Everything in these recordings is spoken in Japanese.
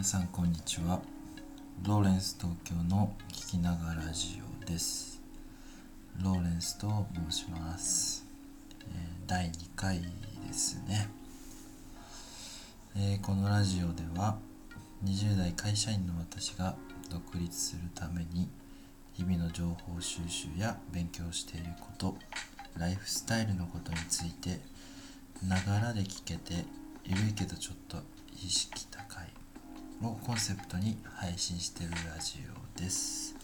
皆さんこんにちは。ローレンス東京の聞きながらラジオです。ローレンスと申します、えー第2回ですね、えーこのラジオでは20代会社員の私が独立するために日々の情報収集や勉強していることライフスタイルのことについてながらで聞けてゆるいけどちょっと意識をコンセプトに配信しているラジオです。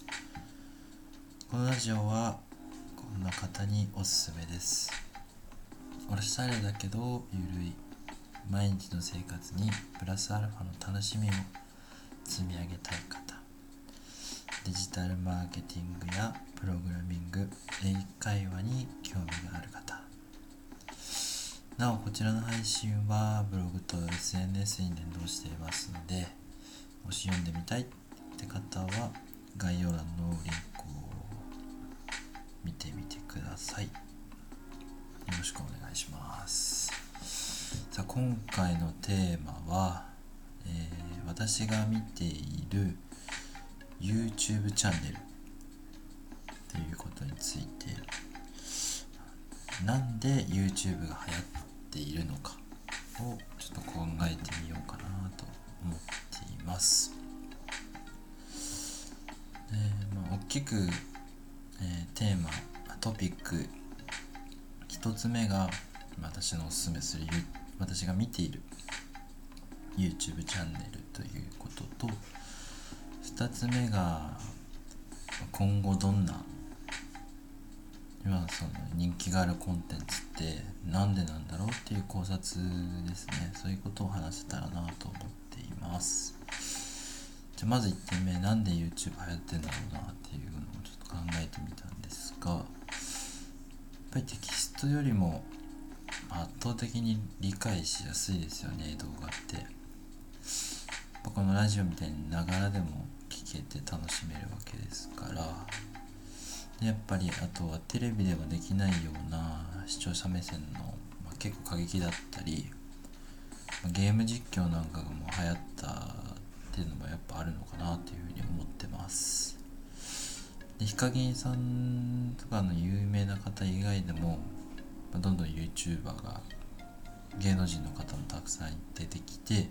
このラジオはこんな方におすすめです。おしゃれだけどゆるい毎日の生活にプラスアルファの楽しみを積み上げたい方。デジタルマーケティングやプログラミング英会話に興味がある方。なおこちらの配信はブログと SNS に連動していますのでもし読んでみたいって方は概要欄のリンクを見てみてください。よろしくお願いします。さあ今回のテーマは、えー私が見ている YouTube チャンネル。ということについて。なんで YouTube が流行っているのかをちょっと考えてみようかなと思ってます。えーまあ、大きく、えーテーマトピック一つ目が私のおすすめする私が見ている YouTube チャンネルということと2つ目が今後どんな今その人気があるコンテンツってなんでなんだろうっていう考察ですねそういうことを話せたらまず1点目なんで YouTube 流行ってんだろうなっていうのをちょっと考えてみたんですがやっぱりテキストよりも圧倒的に理解しやすいですよね動画って。このラジオみたいにながらでも聞けて楽しめるわけですから。でやっぱりあとはテレビではできないような視聴者目線の、まあ、結構過激だったり、ゲーム実況なんかがもう流行ったっていうのもやっぱあるのかなっていうふうに思ってますでヒカキンさんとかの有名な方以外でも、まあどんどん YouTuber が芸能人の方もたくさん出てきて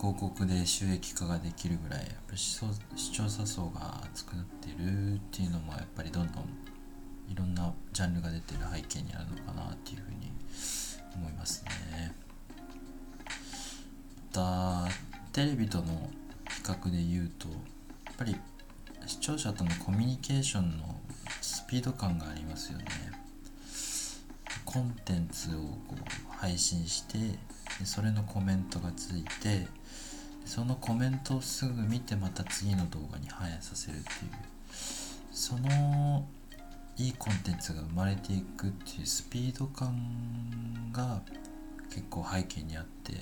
広告で収益化ができるぐらいやっぱ視聴視聴者層が厚くなってるっていうのもやっぱりどんどんいろんなジャンルが出てる背景にあるのかなっていうふうに思いますね。またテレビとの比較で言うとやっぱり視聴者とのコミュニケーションのスピード感がありますよね。コンテンツをこう配信してそれのコメントがついてそのコメントをすぐ見てまた次の動画に反映させるっていうそのいいコンテンツが生まれていくっていうスピード感が結構背景にあって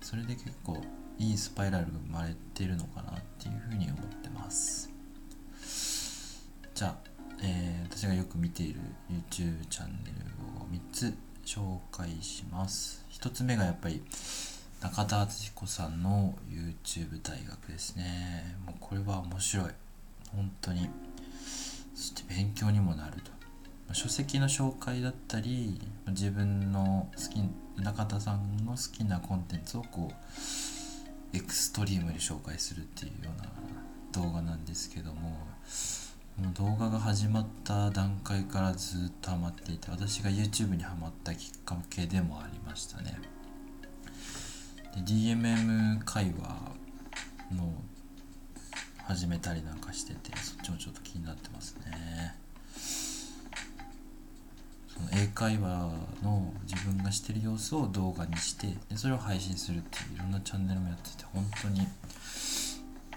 それで結構いいスパイラルが生まれてるのかなっていうふうに思ってます。じゃあ、えー私がよく見ている YouTube チャンネルを3つ紹介します。1つ目がやっぱり中田敦彦さんの YouTube 大学ですね。もうこれは面白い。本当に。そして勉強にもなると。書籍の紹介だったり自分の好き中田さんの好きなコンテンツをこうエクストリームに紹介するっていうような動画なんですけどももう動画が始まった段階からずっとハマっていて私が YouTube にハマったきっかけでもありましたね。で DMM 会話の始めたりなんかしててそっちもちょっと気になってますね。その英会話の自分がしてる様子を動画にしてでそれを配信するっていういろんなチャンネルもやってて本当に、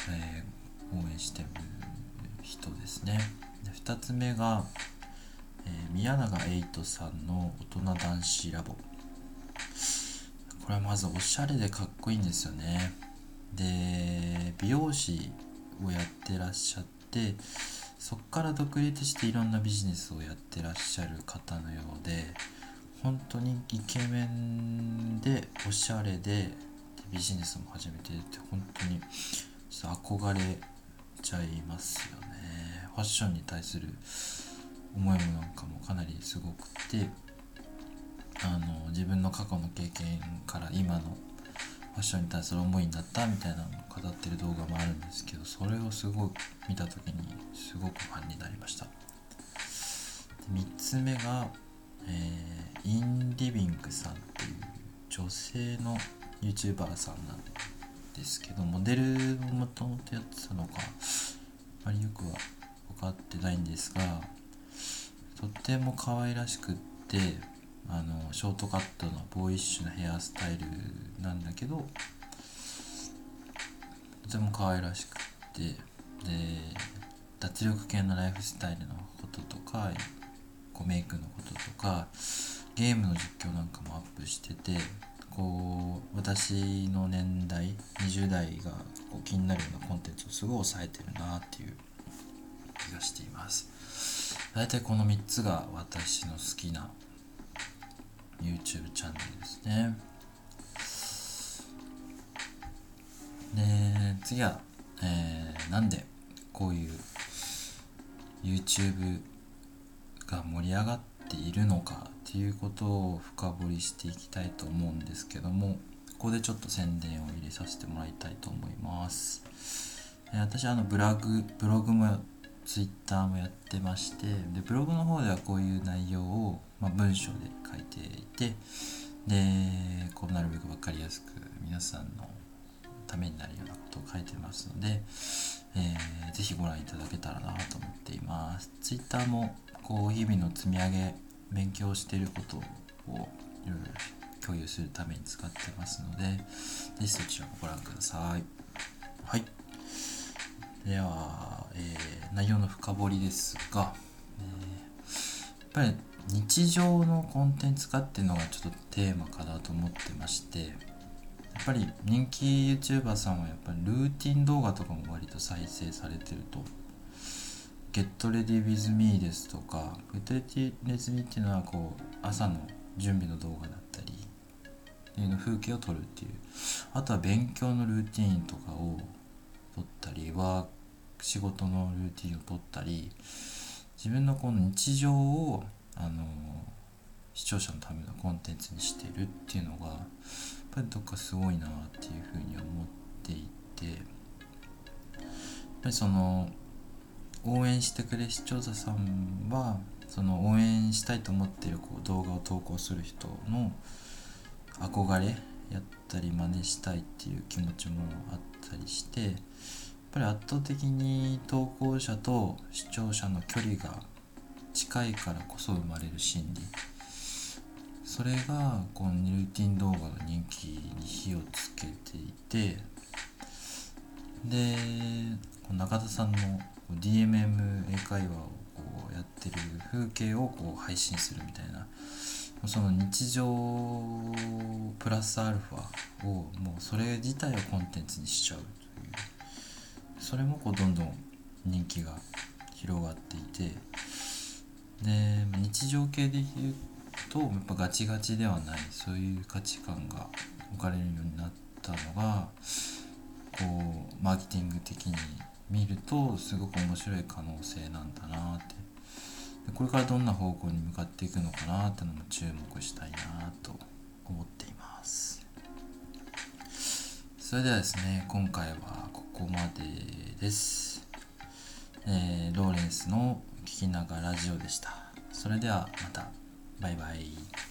えー応援してる人ですね。で2つ目が、えー宮永エイトさんの大人男子ラボ。これはまずおしゃれでかっこいいんですよね。で美容師をやってらっしゃってそこから独立していろんなビジネスをやってらっしゃる方のようで本当にイケメンでおしゃれでビジネスも始めてって本当にちょっと憧れちゃいますよね。ファッションに対する思いもなんかもかなりすごくてあの自分の過去の経験から今のファッションに対する思いになったみたいなのを語ってる動画もあるんですけどそれをすごく見た時にすごくファンになりました。3つ目が、えー、インリビングさんっていう女性の YouTuber さんなんですけどモデルをもともとやってたのかあまりよくは分かってないんですがとっても可愛らしくってあのショートカットのボーイッシュなヘアスタイルなんだけどとても可愛らしくてで脱力系のライフスタイルのこととかこうメイクのこととかゲームの実況なんかもアップしててこう私の年代20代がこう気になるようなコンテンツをすごい抑えてるなっていう気がしています。大体この3つが私の好きな YouTube チャンネルですね。で次は、えー、なんでこういう YouTube が盛り上がっているのかっていうことを深掘りしていきたいと思うんですけどもここでちょっと宣伝を入れさせてもらいたいと思います。え私はあのブログブログもツイッターもやってましてでブログの方ではこういう内容を、まあ、文章で書いていてでこうなるべく分かりやすく皆さんのためになるようなことを書いてますので、えー、ぜひご覧いただけたらなと思っています。ツイッターもこう日々の積み上げ勉強していることをいろいろ共有するために使ってますのでぜひそちらもご覧ください。はい。では、えー、内容の深掘りですが、えー、やっぱり日常のコンテンツ化っていうのがちょっとテーマかなと思ってましてやっぱり人気 YouTuber さんはやっぱりルーティン動画とかも割と再生されてると。Get Ready With Me ですとか Get Ready With Me っていうのはこう朝の準備の動画だったりっていうの風景を撮るっていう。あとは勉強のルーティンとかを撮ったりは仕事のルーティンを撮ったり自分のこの日常をあの視聴者のためのコンテンツにしてるっていうのがやっぱりどっかすごいなっていうふうに思っていてやっぱりその応援してくれ視聴者さんはその応援したいと思ってるこう動画を投稿する人の憧れやったり真似したいっていう気持ちもあったりしてぱり圧倒的に投稿者と視聴者の距離が近いからこそ生まれる心理。それがこのルーティン動画の人気に火をつけていてで中田さんの DMM 英会話をこうやってる風景をこう配信するみたいなその日常プラスアルファをもうそれ自体をコンテンツにしちゃうという。それもこうどんどん人気が広がっていてで日常系で言うとやっぱガチガチではないそういう価値観が置かれるようになったのがこうマーケティング的に見るとすごく面白い可能性なんだなって。でこれからどんな方向に向かっていくのかなってのも注目したいなと思っています。それではですね今回はここまでです、えー、ローレンスの聞きながらラジオでした。それではまた。バイバイ。